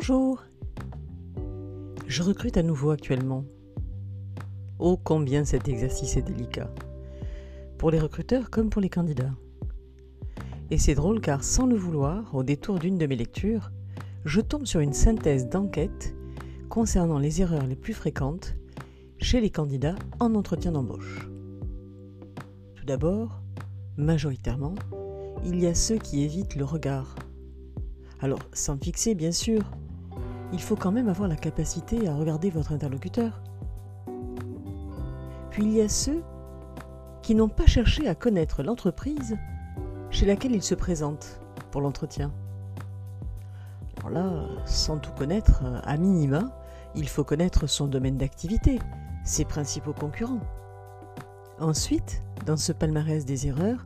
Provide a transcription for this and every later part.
Bonjour Je recrute à nouveau actuellement. Oh combien cet exercice est délicat. Pour les recruteurs comme pour les candidats. Et c'est drôle car sans le vouloir, au détour d'une de mes lectures, je tombe sur une synthèse d'enquête concernant les erreurs les plus fréquentes chez les candidats en entretien d'embauche. Tout d'abord, majoritairement, il y a ceux qui évitent le regard. Alors, sans fixer, bien sûr, il faut quand même avoir la capacité à regarder votre interlocuteur. Puis il y a ceux qui n'ont pas cherché à connaître l'entreprise chez laquelle ils se présentent pour l'entretien. Alors là, sans tout connaître, à minima, il faut connaître son domaine d'activité, ses principaux concurrents. Ensuite, dans ce palmarès des erreurs,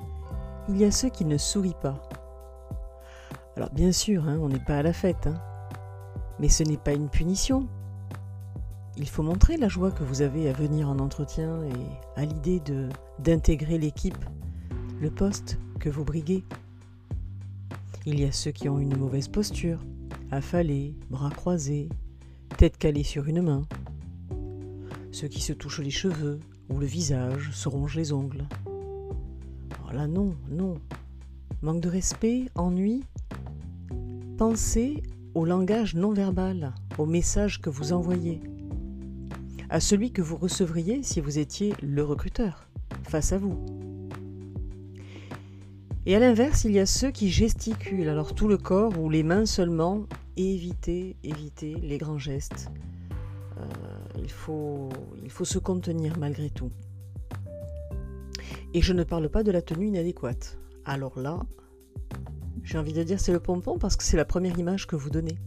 il y a ceux qui ne sourient pas. Alors bien sûr, hein, on n'est pas à la fête, hein. Mais ce n'est pas une punition. Il faut montrer la joie que vous avez à venir en entretien et à l'idée d'intégrer l'équipe, le poste que vous briguez. Il y a ceux qui ont une mauvaise posture, affalés, bras croisés, tête calée sur une main. Ceux qui se touchent les cheveux ou le visage, se rongent les ongles. Oh là non, non. Manque de respect, ennui. Pensez au langage non verbal, au message que vous envoyez, à celui que vous recevriez si vous étiez le recruteur, face à vous. Et à l'inverse, il y a ceux qui gesticulent, alors tout le corps ou les mains seulement, évitez, évitez les grands gestes. Euh, il, faut, il faut se contenir malgré tout. Et je ne parle pas de la tenue inadéquate. Alors là, j'ai envie de dire c'est le pompon parce que c'est la première image que vous donnez.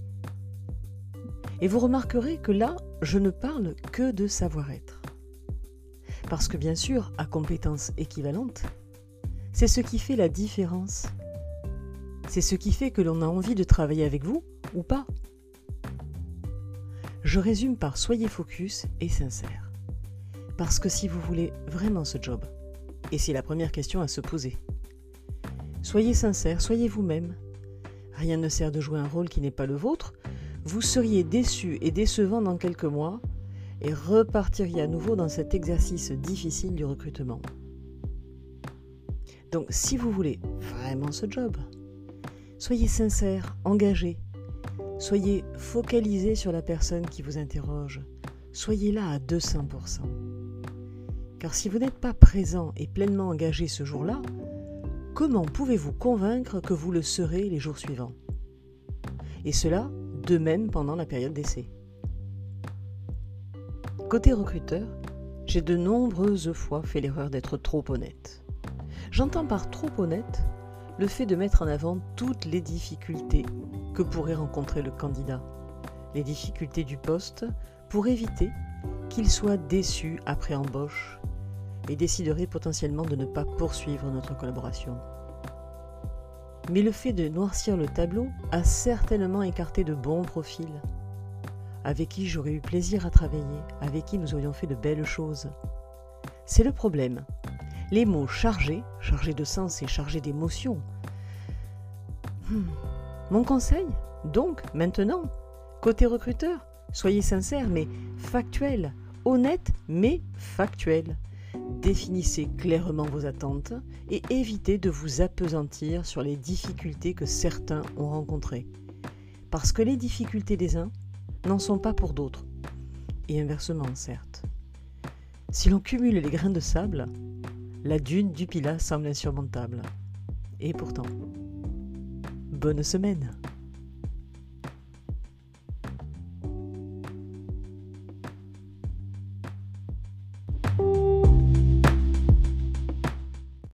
Et vous remarquerez que là, je ne parle que de savoir-être. Parce que bien sûr, à compétences équivalentes, c'est ce qui fait la différence. C'est ce qui fait que l'on a envie de travailler avec vous ou pas. Je résume par soyez focus et sincère. Parce que si vous voulez vraiment ce job, et c'est la première question à se poser, soyez sincère, soyez vous-même. Rien ne sert de jouer un rôle qui n'est pas le vôtre. Vous seriez déçu et décevant dans quelques mois et repartiriez à nouveau dans cet exercice difficile du recrutement. Donc si vous voulez vraiment ce job, soyez sincère, engagé, Soyez focalisé sur la personne qui vous interroge. Soyez là à 200%. Car si vous n'êtes pas présent et pleinement engagé ce jour-là, comment pouvez-vous convaincre que vous le serez les jours suivants? Et cela de même pendant la période d'essai. Côté recruteur, j'ai de nombreuses fois fait l'erreur d'être trop honnête. J'entends par trop honnête le fait de mettre en avant toutes les difficultés que pourrait rencontrer le candidat, les difficultés du poste, pour éviter qu'il soit déçu après embauche et déciderait potentiellement de ne pas poursuivre notre collaboration. Mais le fait de noircir le tableau a certainement écarté de bons profils, avec qui j'aurais eu plaisir à travailler, avec qui nous aurions fait de belles choses. C'est le problème, les mots chargés, chargés de sens et chargés d'émotion. Hmm. Mon conseil, donc, maintenant, côté recruteur, soyez sincère mais factuel, honnête mais factuel. Définissez clairement vos attentes et évitez de vous appesantir sur les difficultés que certains ont rencontrées. Parce que les difficultés des uns n'en sont pas pour d'autres. Et inversement, certes. Si l'on cumule les grains de sable, la dune du Pilat semble insurmontable. Et pourtant, bonne semaine